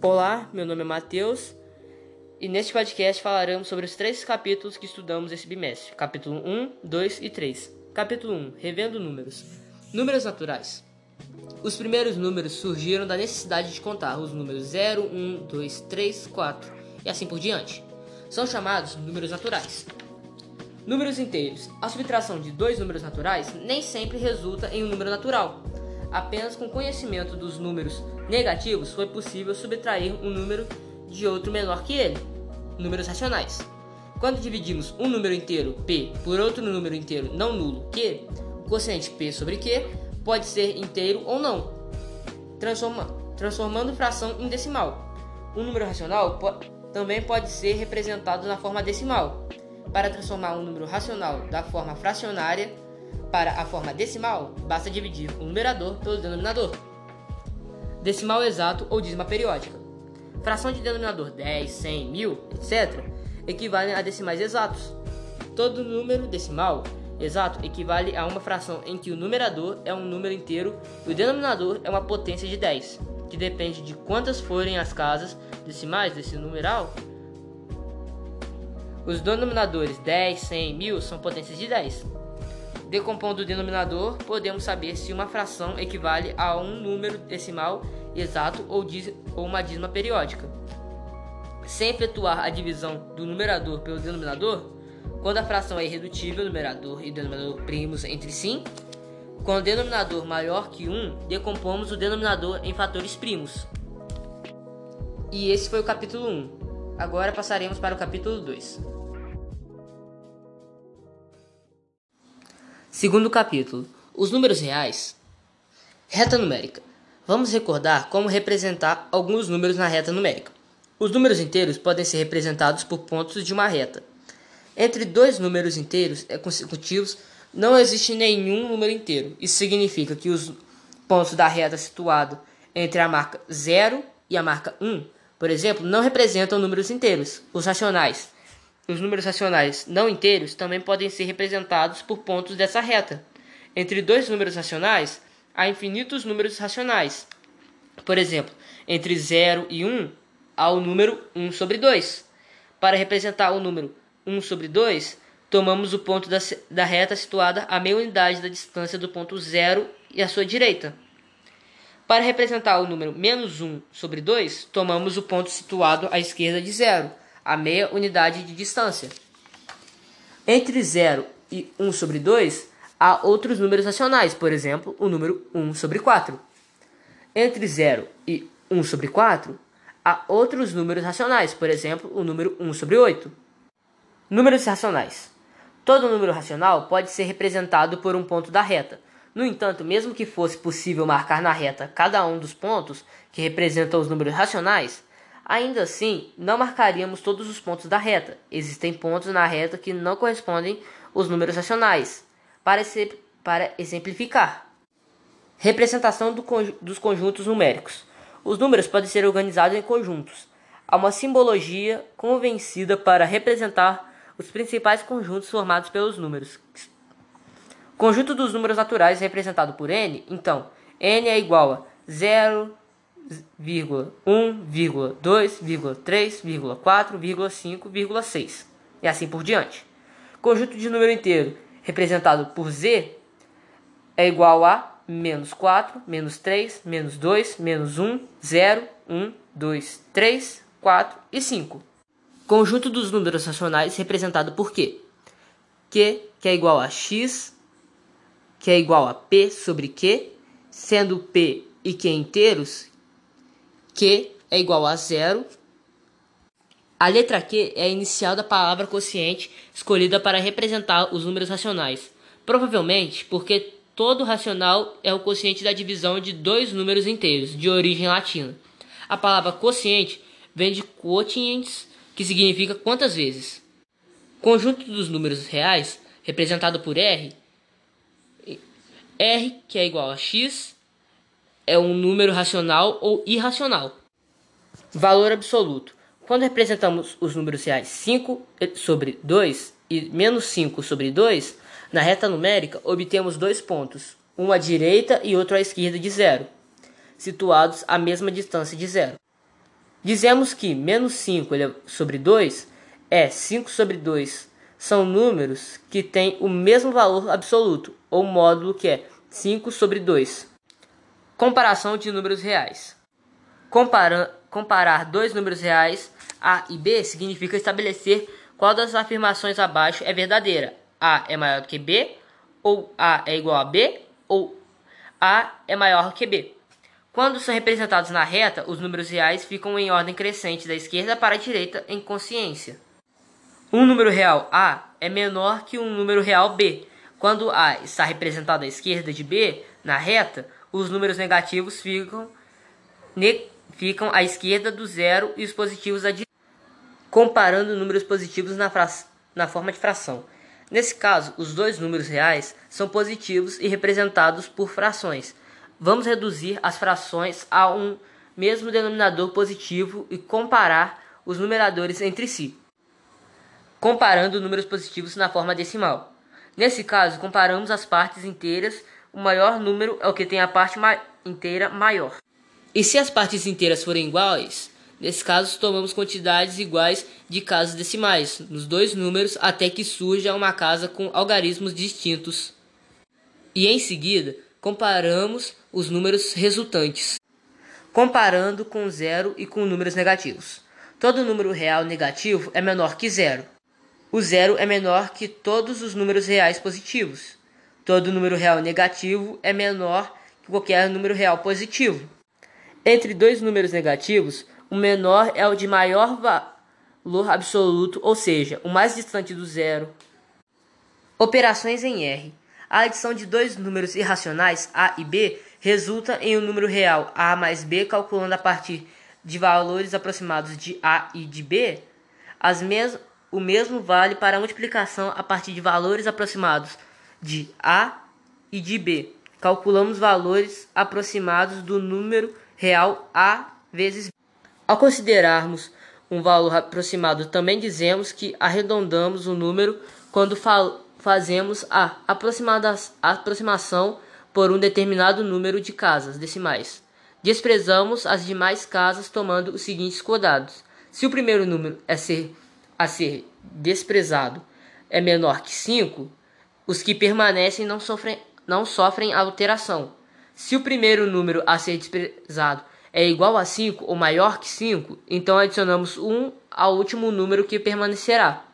Olá, meu nome é Matheus e neste podcast falaremos sobre os três capítulos que estudamos esse bimestre: capítulo 1, 2 e 3. Capítulo 1 Revendo números. Números naturais. Os primeiros números surgiram da necessidade de contar os números 0, 1, 2, 3, 4 e assim por diante. São chamados números naturais. Números inteiros. A subtração de dois números naturais nem sempre resulta em um número natural. Apenas com conhecimento dos números negativos foi possível subtrair um número de outro menor que ele. Números racionais. Quando dividimos um número inteiro p por outro número inteiro não nulo q, o quociente p sobre q pode ser inteiro ou não, transforma, transformando fração em decimal. Um número racional po também pode ser representado na forma decimal. Para transformar um número racional da forma fracionária para a forma decimal, basta dividir o numerador pelo denominador. Decimal exato ou dízima periódica. Fração de denominador 10, 100, 1000, etc. equivalem a decimais exatos. Todo número decimal exato equivale a uma fração em que o numerador é um número inteiro e o denominador é uma potência de 10, que depende de quantas forem as casas decimais desse numeral os denominadores 10, 100 1000 são potências de 10. Decompondo o denominador, podemos saber se uma fração equivale a um número decimal exato ou, ou uma dízima periódica. Sem efetuar a divisão do numerador pelo denominador, quando a fração é irredutível, numerador e denominador primos entre si, com o denominador maior que 1, decompomos o denominador em fatores primos. E esse foi o capítulo 1. Agora passaremos para o capítulo 2. Segundo capítulo: Os números reais. Reta numérica. Vamos recordar como representar alguns números na reta numérica. Os números inteiros podem ser representados por pontos de uma reta. Entre dois números inteiros consecutivos não existe nenhum número inteiro. Isso significa que os pontos da reta situado entre a marca 0 e a marca 1, por exemplo, não representam números inteiros. Os racionais os números racionais não inteiros também podem ser representados por pontos dessa reta. Entre dois números racionais, há infinitos números racionais. Por exemplo, entre 0 e 1, há o número 1 sobre 2. Para representar o número 1 sobre 2, tomamos o ponto da, da reta situada a meia unidade da distância do ponto 0 e a sua direita. Para representar o número menos 1 sobre 2, tomamos o ponto situado à esquerda de 0 a meia unidade de distância. Entre 0 e 1 sobre 2, há outros números racionais, por exemplo, o número 1 sobre 4. Entre 0 e 1 sobre 4, há outros números racionais, por exemplo, o número 1 sobre 8. Números racionais. Todo número racional pode ser representado por um ponto da reta. No entanto, mesmo que fosse possível marcar na reta cada um dos pontos que representam os números racionais, Ainda assim, não marcaríamos todos os pontos da reta. Existem pontos na reta que não correspondem aos números racionais. Para, para exemplificar, representação do, dos conjuntos numéricos. Os números podem ser organizados em conjuntos. Há uma simbologia convencida para representar os principais conjuntos formados pelos números. Conjunto dos números naturais representado por n, então, n é igual a 0, 1,2,3,4,5,6 e assim por diante. Conjunto de número inteiro representado por z é igual a menos 4, menos 3, menos 2, menos 1, 0, 1, 2, 3, 4 e 5. Conjunto dos números racionais representado por q. q que é igual a x, que é igual a p sobre q, sendo p e q inteiros, Q é igual a zero. A letra Q é a inicial da palavra quociente escolhida para representar os números racionais. Provavelmente porque todo racional é o quociente da divisão de dois números inteiros, de origem latina. A palavra quociente vem de quotients, que significa quantas vezes. Conjunto dos números reais, representado por R, R, que é igual a x, é um número racional ou irracional. Valor absoluto. Quando representamos os números reais 5 sobre 2 e menos 5 sobre 2, na reta numérica obtemos dois pontos, um à direita e outro à esquerda de zero, situados à mesma distância de zero. Dizemos que menos 5 sobre 2 é 5 sobre 2. São números que têm o mesmo valor absoluto, ou módulo que é 5 sobre 2. Comparação de números reais. Compara comparar dois números reais, A e B, significa estabelecer qual das afirmações abaixo é verdadeira. A é maior que B, ou A é igual a B, ou A é maior que B. Quando são representados na reta, os números reais ficam em ordem crescente da esquerda para a direita em consciência. Um número real A é menor que um número real B. Quando A está representado à esquerda de B, na reta, os números negativos ficam, ne ficam à esquerda do zero e os positivos à direita, comparando números positivos na, na forma de fração. Nesse caso, os dois números reais são positivos e representados por frações. Vamos reduzir as frações a um mesmo denominador positivo e comparar os numeradores entre si, comparando números positivos na forma decimal. Nesse caso, comparamos as partes inteiras o maior número é o que tem a parte ma inteira maior. E se as partes inteiras forem iguais, nesse caso tomamos quantidades iguais de casas decimais nos dois números até que surja uma casa com algarismos distintos. E em seguida, comparamos os números resultantes, comparando com zero e com números negativos. Todo número real negativo é menor que zero. O zero é menor que todos os números reais positivos. Todo número real negativo é menor que qualquer número real positivo. Entre dois números negativos, o menor é o de maior valor absoluto, ou seja, o mais distante do zero. Operações em R. A adição de dois números irracionais, A e B, resulta em um número real A mais B calculando a partir de valores aproximados de A e de B. Mes o mesmo vale para a multiplicação a partir de valores aproximados de A e de B. Calculamos valores aproximados do número real A vezes B. Ao considerarmos um valor aproximado, também dizemos que arredondamos o número quando fazemos a aproximação por um determinado número de casas decimais. Desprezamos as demais casas tomando os seguintes cuidados. Se o primeiro número é ser, a ser desprezado é menor que 5, os que permanecem não sofrem, não sofrem alteração. Se o primeiro número a ser desprezado é igual a 5 ou maior que 5, então adicionamos 1 ao último número que permanecerá.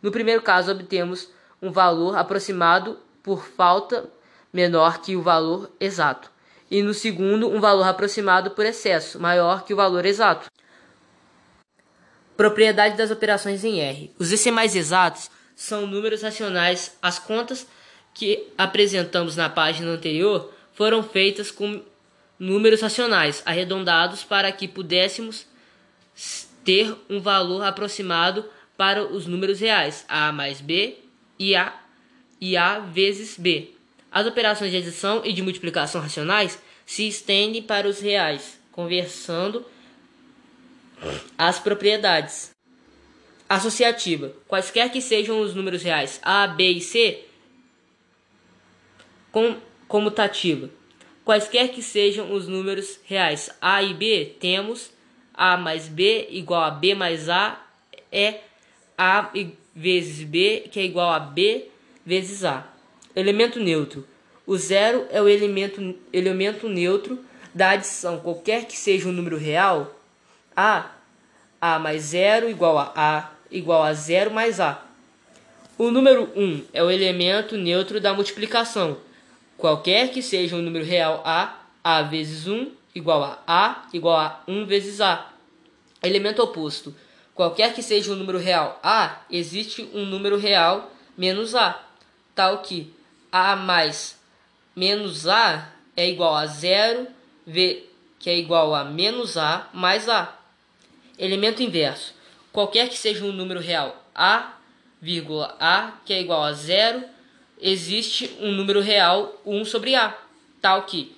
No primeiro caso, obtemos um valor aproximado por falta menor que o valor exato, e no segundo, um valor aproximado por excesso maior que o valor exato. Propriedade das operações em R. Os decimais exatos são números racionais. As contas que apresentamos na página anterior foram feitas com números racionais arredondados para que pudéssemos ter um valor aproximado para os números reais, a mais b e a, e a vezes b. As operações de adição e de multiplicação racionais se estendem para os reais, conversando as propriedades associativa, quaisquer que sejam os números reais A, B e C, com, comutativa. Quaisquer que sejam os números reais A e B, temos A mais B igual a B mais A é A vezes B, que é igual a B vezes A. Elemento neutro. O zero é o elemento, elemento neutro da adição. Qualquer que seja um número real, A, A mais zero igual a A igual a zero mais A. O número 1 é o elemento neutro da multiplicação. Qualquer que seja um número real A, A vezes 1 igual a A igual a 1 vezes A. Elemento oposto. Qualquer que seja um número real A, existe um número real menos A, tal que A mais menos A é igual a zero, v, que é igual a menos A mais A. Elemento inverso. Qualquer que seja um número real A, vírgula A, que é igual a zero, existe um número real 1 sobre A, tal que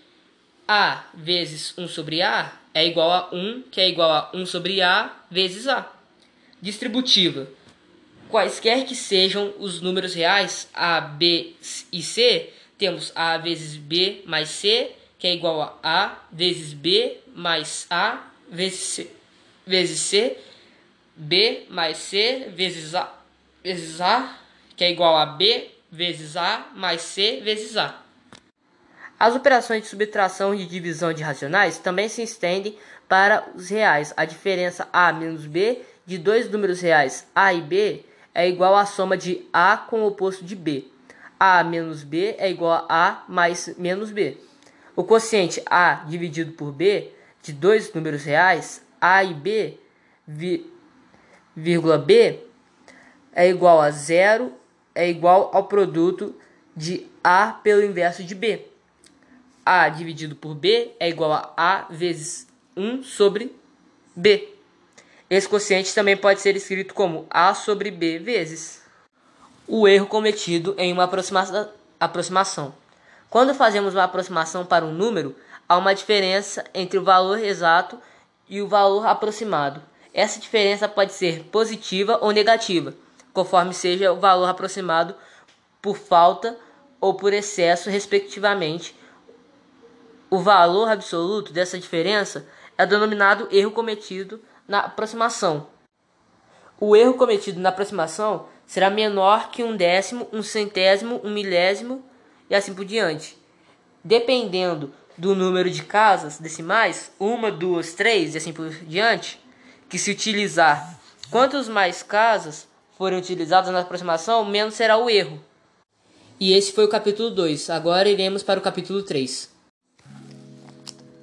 A vezes 1 sobre A é igual a 1, que é igual a 1 sobre A vezes A. Distributiva. Quaisquer que sejam os números reais A, B e C, temos A vezes B mais C, que é igual a A vezes B mais A vezes C. vezes C, B mais C vezes A, vezes A, que é igual a B vezes A mais C vezes A. As operações de subtração e divisão de racionais também se estendem para os reais. A diferença A menos B de dois números reais A e B é igual à soma de A com o oposto de B. A menos B é igual a A mais menos B. O quociente A dividido por B de dois números reais, A e B, vírgula B, é igual a zero, é igual ao produto de A pelo inverso de B. A dividido por B é igual a A vezes 1 sobre B. Esse quociente também pode ser escrito como A sobre B vezes o erro cometido em uma aproximação. Quando fazemos uma aproximação para um número, há uma diferença entre o valor exato e o valor aproximado. Essa diferença pode ser positiva ou negativa, conforme seja o valor aproximado por falta ou por excesso, respectivamente. O valor absoluto dessa diferença é denominado erro cometido na aproximação. O erro cometido na aproximação será menor que um décimo, um centésimo, um milésimo e assim por diante. Dependendo do número de casas decimais, uma, duas, três e assim por diante, que se utilizar quantos mais casas forem utilizadas na aproximação, menos será o erro. E esse foi o capítulo 2. Agora iremos para o capítulo 3.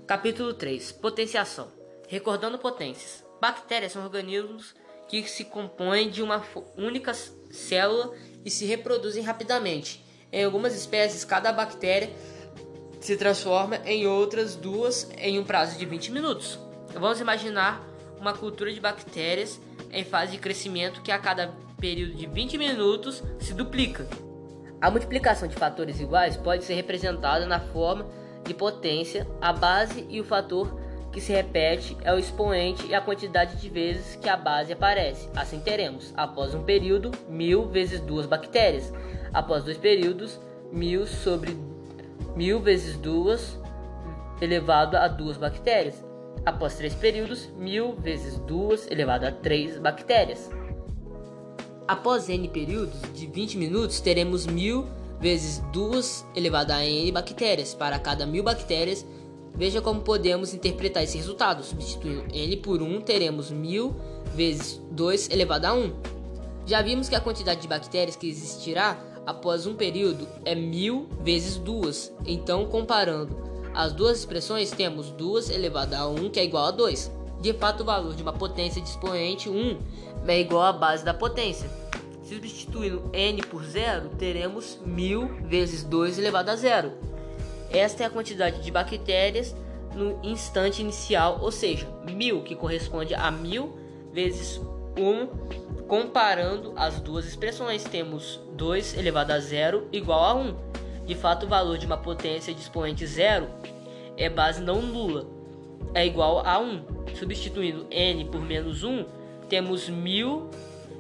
Capítulo 3 Potenciação Recordando potências. Bactérias são organismos que se compõem de uma única célula e se reproduzem rapidamente. Em algumas espécies, cada bactéria se transforma em outras duas em um prazo de 20 minutos. Vamos imaginar uma cultura de bactérias em fase de crescimento que a cada período de 20 minutos se duplica. A multiplicação de fatores iguais pode ser representada na forma de potência, a base e o fator que se repete é o expoente e a quantidade de vezes que a base aparece. Assim teremos, após um período, mil vezes duas bactérias. Após dois períodos, mil sobre mil vezes duas elevado a duas bactérias. Após três períodos, mil vezes duas elevado a três bactérias. Após n períodos de 20 minutos, teremos mil vezes duas elevado a n bactérias. Para cada mil bactérias, veja como podemos interpretar esse resultado. Substituindo n por 1, teremos mil vezes 2 elevado a 1. Já vimos que a quantidade de bactérias que existirá após um período é mil vezes duas. Então, comparando as duas expressões, temos 2 elevado a 1, que é igual a 2. De fato, o valor de uma potência de expoente 1 é igual à base da potência. Substituindo n por zero, teremos 1000 vezes 2 elevado a zero. Esta é a quantidade de bactérias no instante inicial, ou seja, 1000, que corresponde a 1000 vezes 1 Comparando as duas expressões, temos 2 elevado a zero igual a 1. De fato, o valor de uma potência de expoente zero é base não nula, é igual a 1. Substituindo n por menos 1, temos 1000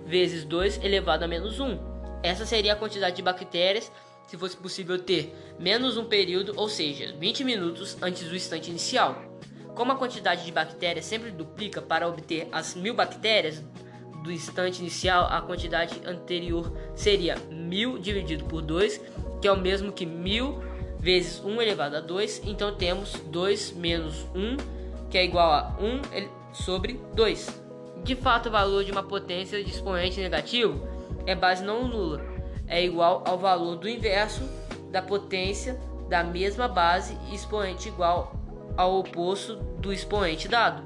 vezes 2 elevado a menos 1. Essa seria a quantidade de bactérias se fosse possível ter menos um período, ou seja, 20 minutos antes do instante inicial. Como a quantidade de bactérias sempre duplica para obter as mil bactérias, do instante inicial, a quantidade anterior seria 1000 dividido por 2, que é o mesmo que 1000 vezes 1 elevado a 2. Então temos 2 menos 1, que é igual a 1 sobre 2. De fato, o valor de uma potência de expoente negativo é base não nula, é igual ao valor do inverso da potência da mesma base e expoente igual ao oposto do expoente dado.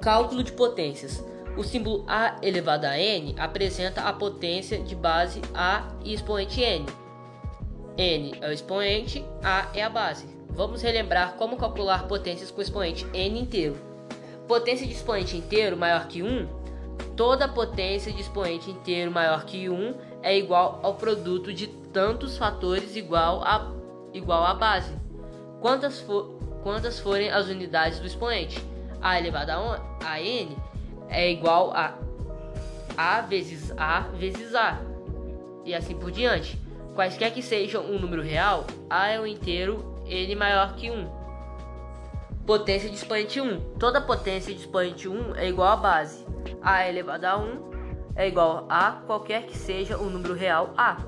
Cálculo de potências. O símbolo A elevado a n apresenta a potência de base A e expoente n. n é o expoente, A é a base. Vamos relembrar como calcular potências com expoente n inteiro. Potência de expoente inteiro maior que 1, toda potência de expoente inteiro maior que 1 é igual ao produto de tantos fatores igual a, igual à base. Quantas, for, quantas forem as unidades do expoente? A elevado a, a n é igual a A vezes A vezes A. E assim por diante. Quaisquer que sejam um número real, A é um inteiro N maior que 1. Potência de expoente 1. Toda potência de expoente 1 é igual à base. a elevado a 1 é igual a qualquer que seja o número real a.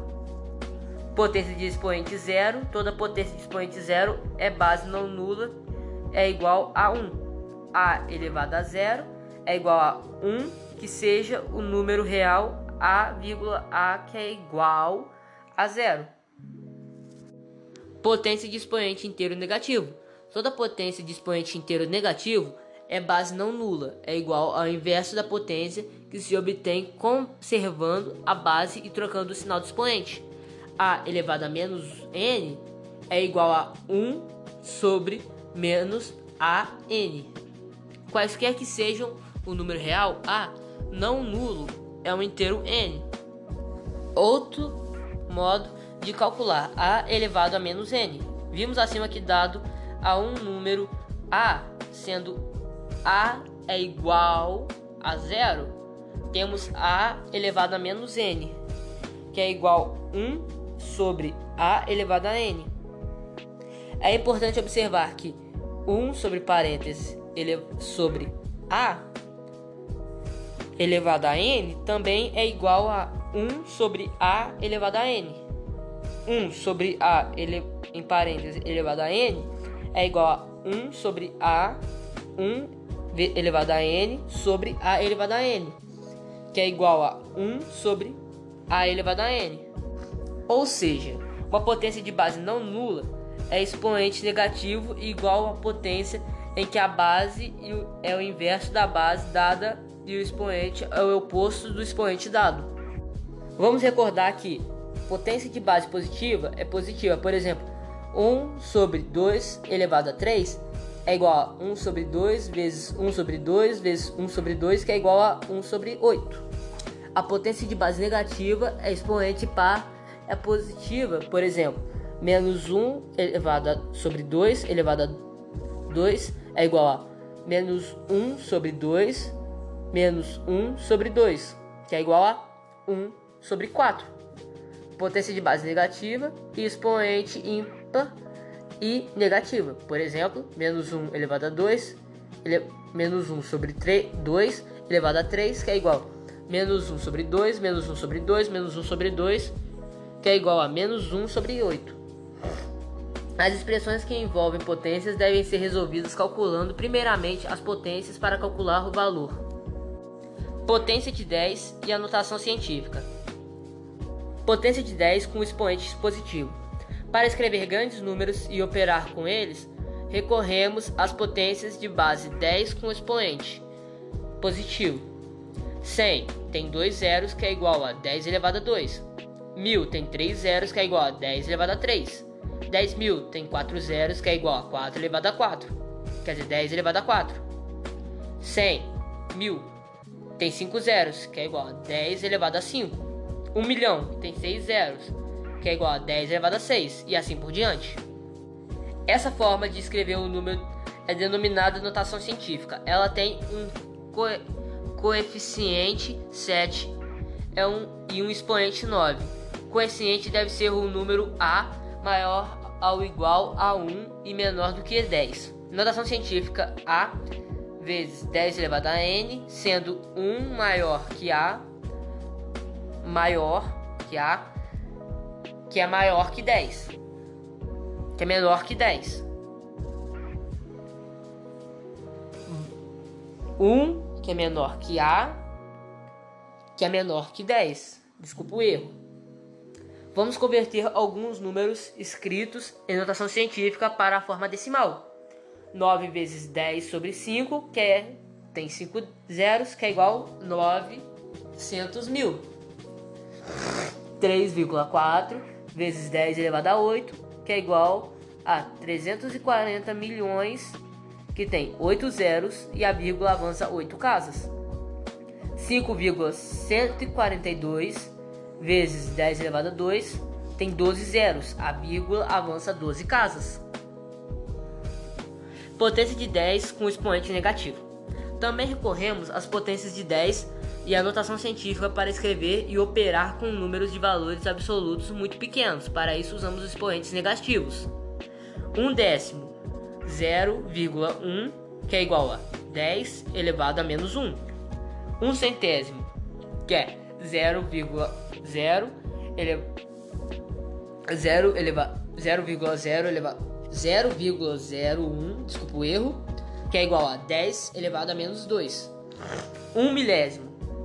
Potência de expoente 0. Toda potência de expoente 0 é base não nula, é igual a 1. a elevado a 0 é igual a 1 que seja o número real a, a que é igual a zero. Potência de expoente inteiro negativo. Toda potência de expoente inteiro negativo é base não nula, é igual ao inverso da potência que se obtém conservando a base e trocando o sinal do expoente. A elevado a menos n é igual a 1 sobre menos a n. Quaisquer que sejam o número real a, não nulo é um inteiro n. Outro modo de calcular a elevado a menos n. Vimos acima que dado a um número a, sendo a é igual a zero, temos a elevado a menos n, que é igual a 1 sobre a elevado a n. É importante observar que 1 sobre parênteses sobre a elevado a n também é igual a 1 sobre a elevado a n. 1 sobre a ele, em parênteses elevado a n é igual a 1 sobre a 1 elevado a n sobre a elevado a n, que é igual a 1 sobre a elevado a n. Ou seja, uma potência de base não nula é expoente negativo igual à potência em que a base é o inverso da base dada e o expoente é o oposto do expoente dado. Vamos recordar que potência de base positiva é positiva, por exemplo, 1 sobre 2 elevado a 3 é igual a 1 sobre 2 vezes 1 sobre 2 vezes 1 sobre 2, que é igual a 1 sobre 8. A potência de base negativa é expoente par é positiva, por exemplo, menos 1 elevado a sobre 2 elevado a 2 é igual a menos 1 sobre 2 menos 1 sobre 2, que é igual a 1 sobre 4. Potência de base negativa e expoente ímpar e negativa. Por exemplo, menos 1 elevado a 2, ele, menos 1 sobre 3, 2 elevado a 3, que é igual a menos 1 sobre 2, menos 1 sobre 2, menos 1 sobre 2, que é igual a menos 1 sobre 8. As expressões que envolvem potências devem ser resolvidas calculando primeiramente as potências para calcular o valor Potência de 10 e anotação científica. Potência de 10 com expoente positivo. Para escrever grandes números e operar com eles, recorremos às potências de base 10 com expoente positivo. 100 tem 2 zeros que é igual a 10 elevado a 2. 1000 tem 3 zeros que é igual a 10 elevado a 3. 10.000 tem 4 zeros que é igual a 4 elevado a 4. Quer dizer, 10 elevado a 4. 100 mil tem 5 zeros, que é igual a 10 elevado a 5. 1 milhão tem 6 zeros, que é igual a 10 elevado a 6, e assim por diante. Essa forma de escrever um número é denominada notação científica. Ela tem um co coeficiente 7 é um, e um expoente 9. O coeficiente deve ser o número A maior ou igual a 1 e menor do que 10. Notação científica A vezes 10 elevado a n, sendo 1 maior que a, maior que a, que é maior que 10, que é menor que 10. 1 que é menor que a, que é menor que 10. Desculpa o erro. Vamos converter alguns números escritos em notação científica para a forma decimal. 9 vezes 10 sobre 5, que é, tem 5 zeros, que é igual a 900 mil. 3,4 vezes 10 elevado a 8, que é igual a 340 milhões, que tem 8 zeros e a vírgula avança 8 casas. 5,142 vezes 10 elevado a 2 tem 12 zeros, a vírgula avança 12 casas potência de 10 com expoente negativo. Também recorremos às potências de 10 e à notação científica para escrever e operar com números de valores absolutos muito pequenos. Para isso usamos os expoentes negativos. Um décimo 0,1, que é igual a 10 elevado a menos 1. 1 centésimo, que é 0,0 elevado 0 elevado 0,0 elevado 0,01, desculpa o erro, que é igual a 10 elevado a menos 2. 1 milésimo,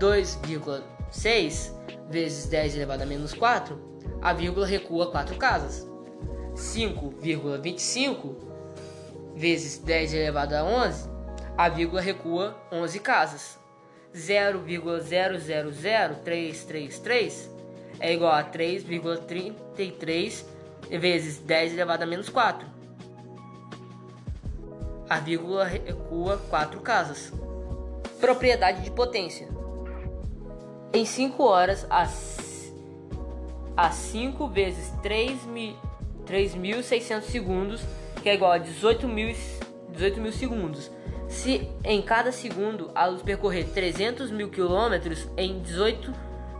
2,6 vezes 10 elevado a menos 4 a vírgula recua 4 casas 5,25 vezes 10 elevado a 11 a vírgula recua 11 casas 0,000333 é igual a 3,33 vezes 10 elevado a menos 4. A vírgula recua 4 casas. Propriedade de potência. Em 5 horas, a, a 5 vezes 3.600 segundos, que é igual a 18 mil, 18 mil segundos. Se em cada segundo a luz percorrer 300 mil quilômetros, em 18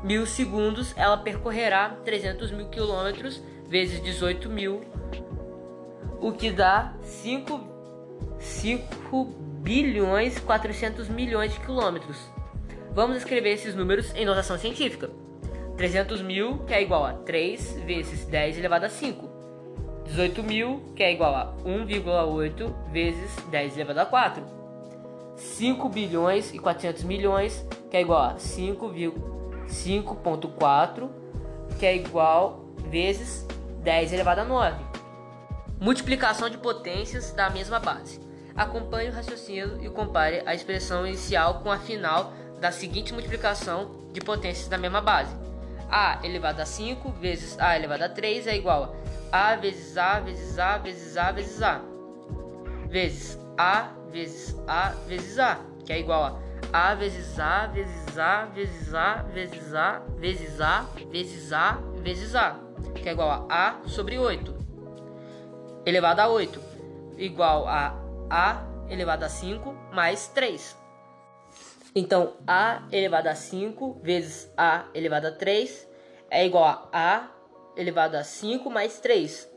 mil segundos ela percorrerá 300 mil quilômetros vezes 18 mil, o que dá 5, 5 bilhões 400 milhões de quilômetros. Vamos escrever esses números em notação científica. 300 mil, que é igual a 3 vezes 10 elevado a 5. 18 mil, que é igual a 1,8 vezes 10 elevado a 4. 5 bilhões e 400 milhões, que é igual a 5,5.4, que é igual vezes 10 elevado a 9. Multiplicação de potências da mesma base. Acompanhe o raciocínio e compare a expressão inicial com a final da seguinte multiplicação de potências da mesma base. A elevado a 5 vezes A elevado a 3 é igual a A vezes A vezes A vezes A vezes A vezes A vezes A vezes A, que é igual a A vezes A vezes A vezes A vezes A vezes A vezes A vezes A, que é igual a A sobre 8 elevado a 8, igual a A elevado a 5 mais 3. Então, A elevado a 5 vezes A elevado a 3 é igual a A elevado a 5 mais 3.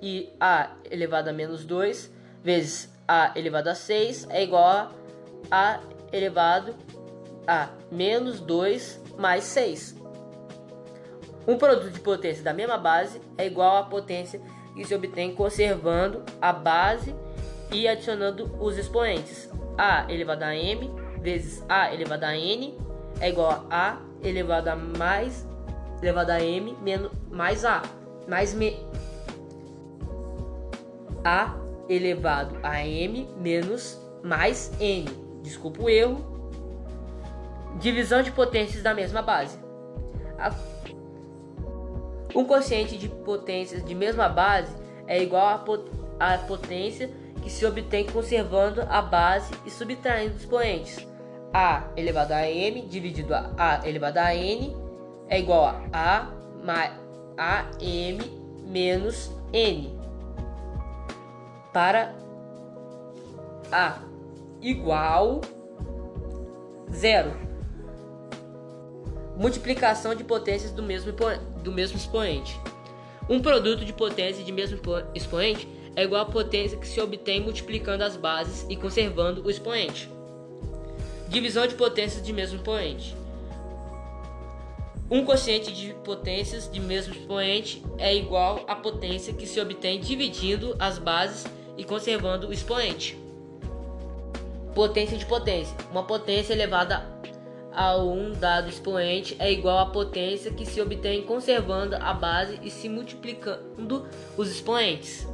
E A elevado a menos 2 vezes a elevado a 6 é igual a a elevado a menos 2 mais 6. Um produto de potência da mesma base é igual à potência que se obtém conservando a base e adicionando os expoentes. a elevado a m vezes a elevado a n é igual a a elevado a mais elevado a m menos mais a mais me a elevado a m menos mais n. Desculpa o erro. Divisão de potências da mesma base. Um quociente de potências de mesma base é igual à potência que se obtém conservando a base e subtraindo os expoentes. A elevado a m dividido a A elevado a n é igual a A mais a m menos n para A igual zero. Multiplicação de potências do mesmo, do mesmo expoente. Um produto de potência de mesmo expoente é igual à potência que se obtém multiplicando as bases e conservando o expoente. Divisão de potências de mesmo expoente. Um quociente de potências de mesmo expoente é igual à potência que se obtém dividindo as bases e conservando o expoente. Potência de potência. Uma potência elevada a um dado expoente é igual à potência que se obtém conservando a base e se multiplicando os expoentes.